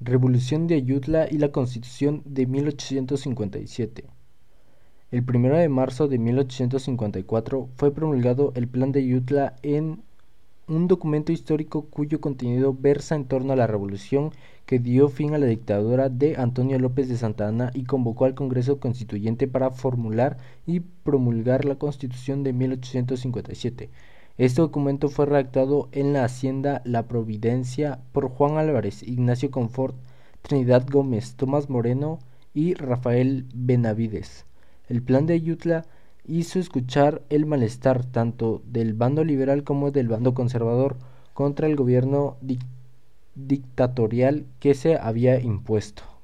Revolución de Ayutla y la Constitución de 1857. El 1 de marzo de 1854 fue promulgado el Plan de Ayutla en un documento histórico cuyo contenido versa en torno a la revolución que dio fin a la dictadura de Antonio López de Santa Anna y convocó al Congreso Constituyente para formular y promulgar la Constitución de 1857 este documento fue redactado en la Hacienda La Providencia por Juan Álvarez, Ignacio Confort, Trinidad Gómez, Tomás Moreno y Rafael Benavides. El plan de Ayutla hizo escuchar el malestar tanto del bando liberal como del bando conservador contra el gobierno dictatorial que se había impuesto.